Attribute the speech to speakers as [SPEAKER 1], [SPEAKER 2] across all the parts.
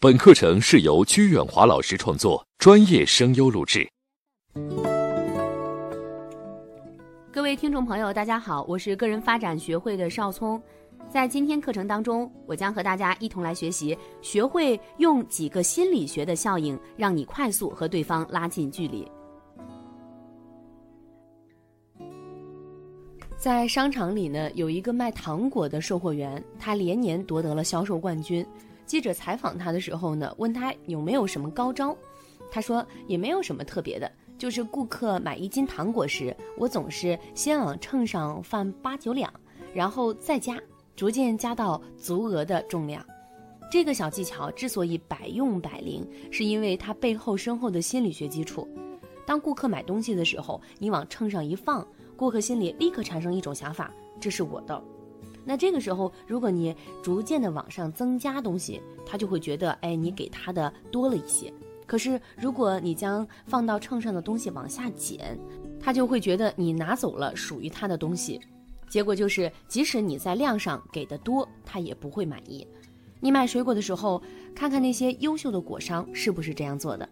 [SPEAKER 1] 本课程是由鞠远华老师创作，专业声优录制。
[SPEAKER 2] 各位听众朋友，大家好，我是个人发展学会的邵聪。在今天课程当中，我将和大家一同来学习，学会用几个心理学的效应，让你快速和对方拉近距离。在商场里呢，有一个卖糖果的售货员，他连年夺得了销售冠军。记者采访他的时候呢，问他有没有什么高招，他说也没有什么特别的，就是顾客买一斤糖果时，我总是先往秤上放八九两，然后再加，逐渐加到足额的重量。这个小技巧之所以百用百灵，是因为它背后深厚的心理学基础。当顾客买东西的时候，你往秤上一放，顾客心里立刻产生一种想法：这是我的。那这个时候，如果你逐渐的往上增加东西，他就会觉得，哎，你给他的多了一些。可是，如果你将放到秤上的东西往下减，他就会觉得你拿走了属于他的东西。结果就是，即使你在量上给的多，他也不会满意。你买水果的时候，看看那些优秀的果商是不是这样做的。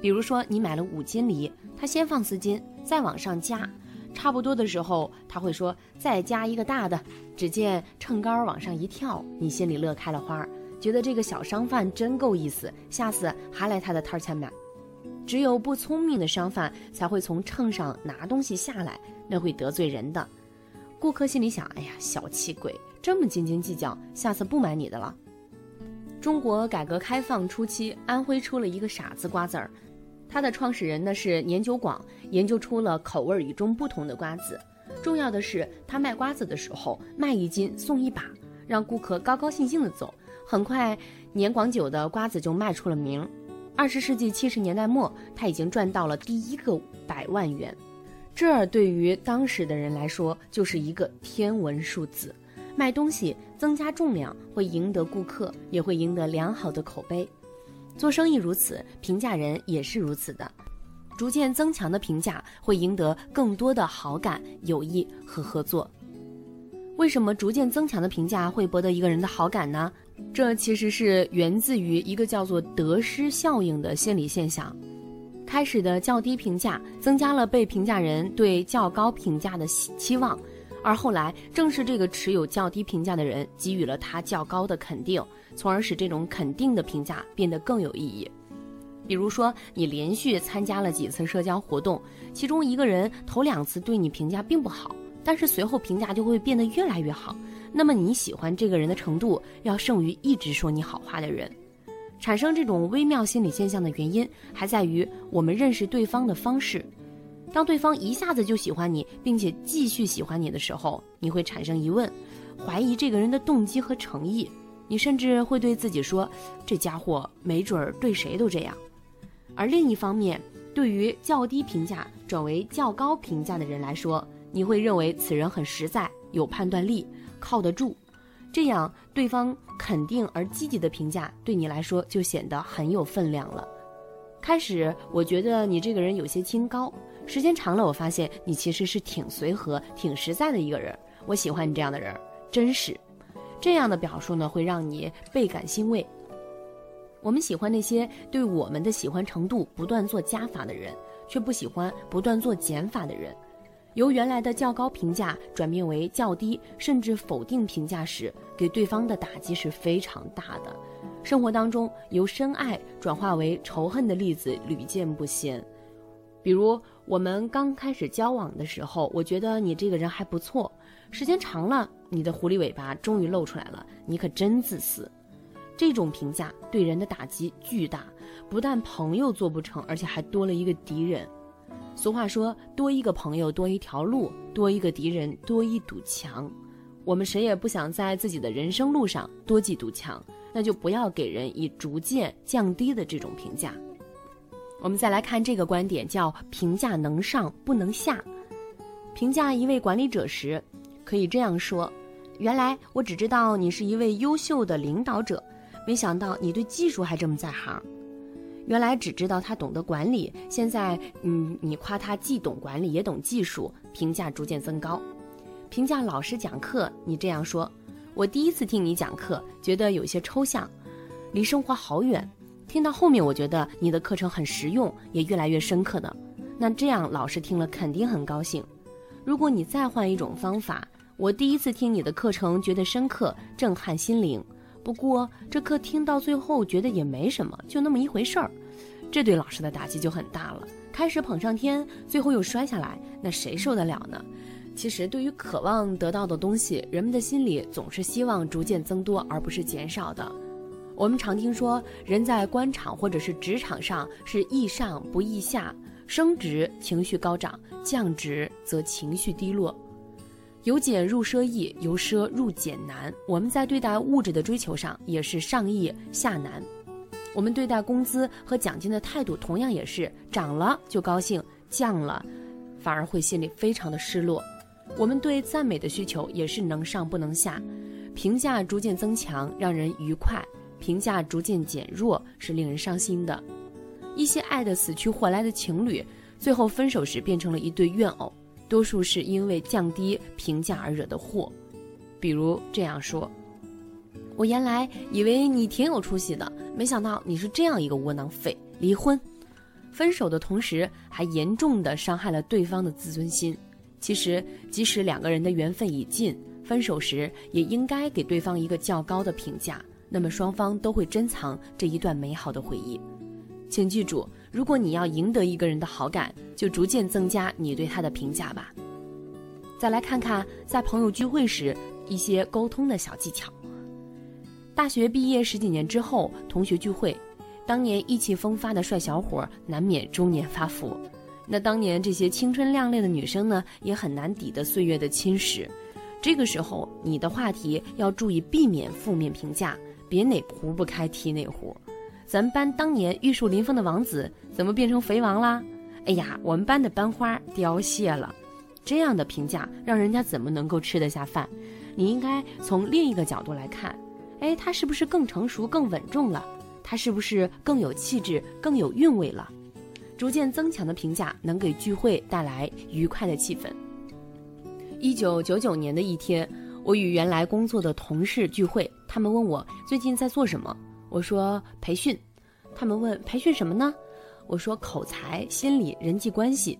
[SPEAKER 2] 比如说，你买了五斤梨，他先放四斤，再往上加。差不多的时候，他会说再加一个大的。只见秤杆往上一跳，你心里乐开了花，觉得这个小商贩真够意思，下次还来他的摊儿前买。只有不聪明的商贩才会从秤上拿东西下来，那会得罪人的。顾客心里想：哎呀，小气鬼，这么斤斤计较，下次不买你的了。中国改革开放初期，安徽出了一个傻子瓜子儿。它的创始人呢是年久广，研究出了口味与众不同的瓜子。重要的是，他卖瓜子的时候卖一斤送一把，让顾客高高兴兴的走。很快，年广久的瓜子就卖出了名。二十世纪七十年代末，他已经赚到了第一个百万元，这对于当时的人来说就是一个天文数字。卖东西增加重量会赢得顾客，也会赢得良好的口碑。做生意如此，评价人也是如此的。逐渐增强的评价会赢得更多的好感、友谊和合作。为什么逐渐增强的评价会博得一个人的好感呢？这其实是源自于一个叫做得失效应的心理现象。开始的较低评价增加了被评价人对较高评价的期望。而后来，正是这个持有较低评价的人给予了他较高的肯定，从而使这种肯定的评价变得更有意义。比如说，你连续参加了几次社交活动，其中一个人头两次对你评价并不好，但是随后评价就会变得越来越好，那么你喜欢这个人的程度要胜于一直说你好话的人。产生这种微妙心理现象的原因，还在于我们认识对方的方式。当对方一下子就喜欢你，并且继续喜欢你的时候，你会产生疑问，怀疑这个人的动机和诚意。你甚至会对自己说：“这家伙没准儿对谁都这样。”而另一方面，对于较低评价转为较高评价的人来说，你会认为此人很实在、有判断力、靠得住。这样，对方肯定而积极的评价对你来说就显得很有分量了。开始，我觉得你这个人有些清高。时间长了，我发现你其实是挺随和、挺实在的一个人。我喜欢你这样的人，真实。这样的表述呢，会让你倍感欣慰。我们喜欢那些对我们的喜欢程度不断做加法的人，却不喜欢不断做减法的人。由原来的较高评价转变为较低甚至否定评价时，给对方的打击是非常大的。生活当中，由深爱转化为仇恨的例子屡见不鲜。比如我们刚开始交往的时候，我觉得你这个人还不错。时间长了，你的狐狸尾巴终于露出来了，你可真自私。这种评价对人的打击巨大，不但朋友做不成，而且还多了一个敌人。俗话说，多一个朋友多一条路，多一个敌人多一堵墙。我们谁也不想在自己的人生路上多几堵墙，那就不要给人以逐渐降低的这种评价。我们再来看这个观点，叫评价能上不能下。评价一位管理者时，可以这样说：原来我只知道你是一位优秀的领导者，没想到你对技术还这么在行。原来只知道他懂得管理，现在嗯，你夸他既懂管理也懂技术，评价逐渐增高。评价老师讲课，你这样说：我第一次听你讲课，觉得有些抽象。离生活好远。听到后面，我觉得你的课程很实用，也越来越深刻的。那这样老师听了肯定很高兴。如果你再换一种方法，我第一次听你的课程觉得深刻，震撼心灵。不过这课听到最后觉得也没什么，就那么一回事儿，这对老师的打击就很大了。开始捧上天，最后又摔下来，那谁受得了呢？其实对于渴望得到的东西，人们的心里总是希望逐渐增多，而不是减少的。我们常听说，人在官场或者是职场上是易上不易下，升职情绪高涨，降职则情绪低落。由俭入奢易，由奢入俭难。我们在对待物质的追求上也是上易下难。我们对待工资和奖金的态度同样也是涨了就高兴，降了反而会心里非常的失落。我们对赞美的需求也是能上不能下，评价逐渐增强，让人愉快。评价逐渐减弱是令人伤心的，一些爱得死去活来的情侣，最后分手时变成了一对怨偶，多数是因为降低评价而惹的祸。比如这样说：“我原来以为你挺有出息的，没想到你是这样一个窝囊废。”离婚，分手的同时还严重的伤害了对方的自尊心。其实，即使两个人的缘分已尽，分手时也应该给对方一个较高的评价。那么双方都会珍藏这一段美好的回忆，请记住，如果你要赢得一个人的好感，就逐渐增加你对他的评价吧。再来看看在朋友聚会时一些沟通的小技巧。大学毕业十几年之后，同学聚会，当年意气风发的帅小伙难免中年发福，那当年这些青春靓丽的女生呢，也很难抵得岁月的侵蚀。这个时候，你的话题要注意避免负面评价。别哪壶不开提哪壶，咱们班当年玉树临风的王子怎么变成肥王啦？哎呀，我们班的班花凋谢了。这样的评价让人家怎么能够吃得下饭？你应该从另一个角度来看，哎，他是不是更成熟、更稳重了？他是不是更有气质、更有韵味了？逐渐增强的评价能给聚会带来愉快的气氛。一九九九年的一天。我与原来工作的同事聚会，他们问我最近在做什么，我说培训。他们问培训什么呢？我说口才、心理、人际关系。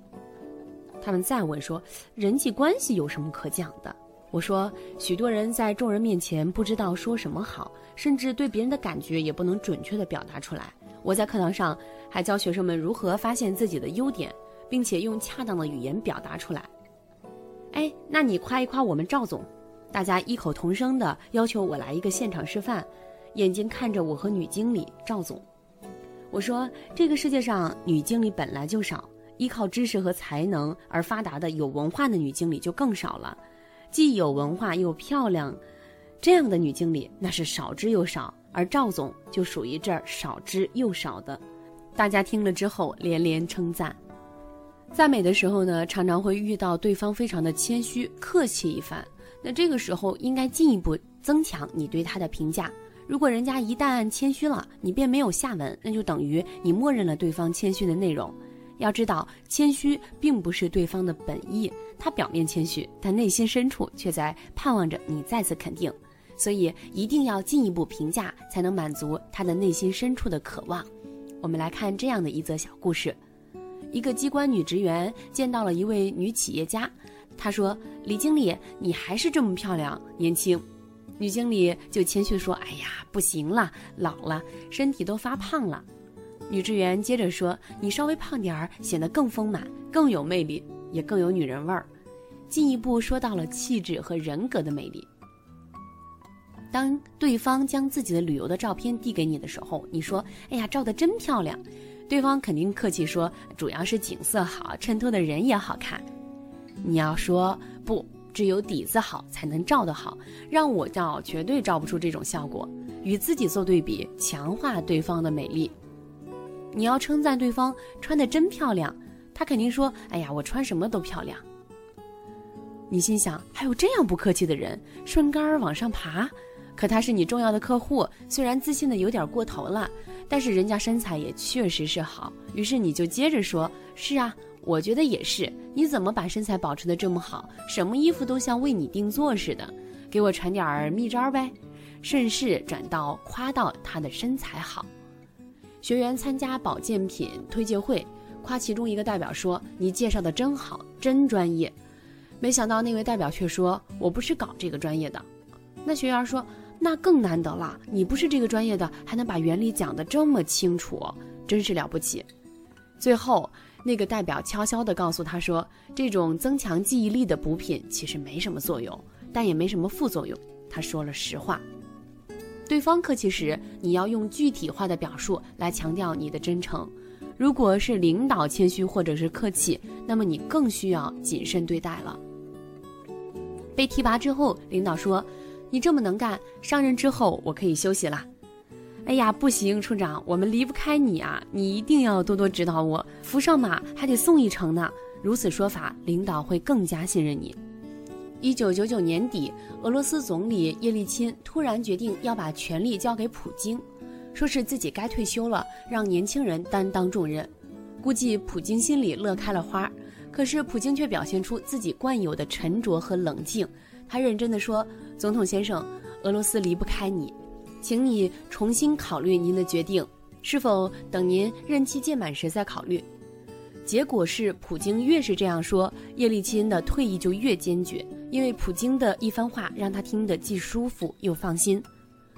[SPEAKER 2] 他们再问说人际关系有什么可讲的？我说许多人在众人面前不知道说什么好，甚至对别人的感觉也不能准确的表达出来。我在课堂上还教学生们如何发现自己的优点，并且用恰当的语言表达出来。哎，那你夸一夸我们赵总。大家异口同声的要求我来一个现场示范，眼睛看着我和女经理赵总，我说：“这个世界上女经理本来就少，依靠知识和才能而发达的有文化的女经理就更少了。既有文化又漂亮，这样的女经理那是少之又少，而赵总就属于这儿少之又少的。”大家听了之后连连称赞。赞美的时候呢，常常会遇到对方非常的谦虚，客气一番。那这个时候应该进一步增强你对他的评价。如果人家一旦谦虚了，你便没有下文，那就等于你默认了对方谦虚的内容。要知道，谦虚并不是对方的本意，他表面谦虚，但内心深处却在盼望着你再次肯定。所以一定要进一步评价，才能满足他的内心深处的渴望。我们来看这样的一则小故事：一个机关女职员见到了一位女企业家。他说：“李经理，你还是这么漂亮、年轻。”女经理就谦虚说：“哎呀，不行了，老了，身体都发胖了。”女职员接着说：“你稍微胖点儿，显得更丰满、更有魅力，也更有女人味儿。”进一步说到了气质和人格的魅力。当对方将自己的旅游的照片递给你的时候，你说：“哎呀，照的真漂亮。”对方肯定客气说：“主要是景色好，衬托的人也好看。”你要说不，只有底子好才能照得好，让我照绝对照不出这种效果。与自己做对比，强化对方的美丽。你要称赞对方穿的真漂亮，他肯定说：“哎呀，我穿什么都漂亮。”你心想，还有这样不客气的人，顺杆儿往上爬。可他是你重要的客户，虽然自信的有点过头了，但是人家身材也确实是好。于是你就接着说：“是啊。”我觉得也是，你怎么把身材保持的这么好？什么衣服都像为你定做似的，给我传点儿秘招呗。顺势转到夸到他的身材好。学员参加保健品推介会，夸其中一个代表说：“你介绍的真好，真专业。”没想到那位代表却说：“我不是搞这个专业的。”那学员说：“那更难得了，你不是这个专业的，还能把原理讲得这么清楚，真是了不起。”最后，那个代表悄悄地告诉他说：“这种增强记忆力的补品其实没什么作用，但也没什么副作用。”他说了实话。对方客气时，你要用具体化的表述来强调你的真诚；如果是领导谦虚或者是客气，那么你更需要谨慎对待了。被提拔之后，领导说：“你这么能干，上任之后我可以休息了。”哎呀，不行，处长，我们离不开你啊！你一定要多多指导我，扶上马还得送一程呢。如此说法，领导会更加信任你。一九九九年底，俄罗斯总理叶利钦突然决定要把权力交给普京，说是自己该退休了，让年轻人担当重任。估计普京心里乐开了花，可是普京却表现出自己惯有的沉着和冷静。他认真地说：“总统先生，俄罗斯离不开你，请你重新考虑您的决定，是否等您任期届满时再考虑。”结果是，普京越是这样说，叶利钦的退役就越坚决。因为普京的一番话让他听得既舒服又放心。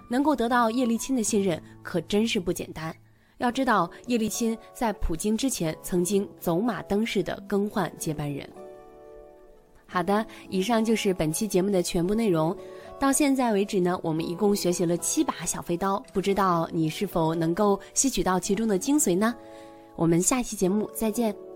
[SPEAKER 2] 能够得到叶利钦的信任，可真是不简单。要知道，叶利钦在普京之前曾经走马灯似的更换接班人。好的，以上就是本期节目的全部内容。到现在为止呢，我们一共学习了七把小飞刀，不知道你是否能够吸取到其中的精髓呢？我们下期节目再见。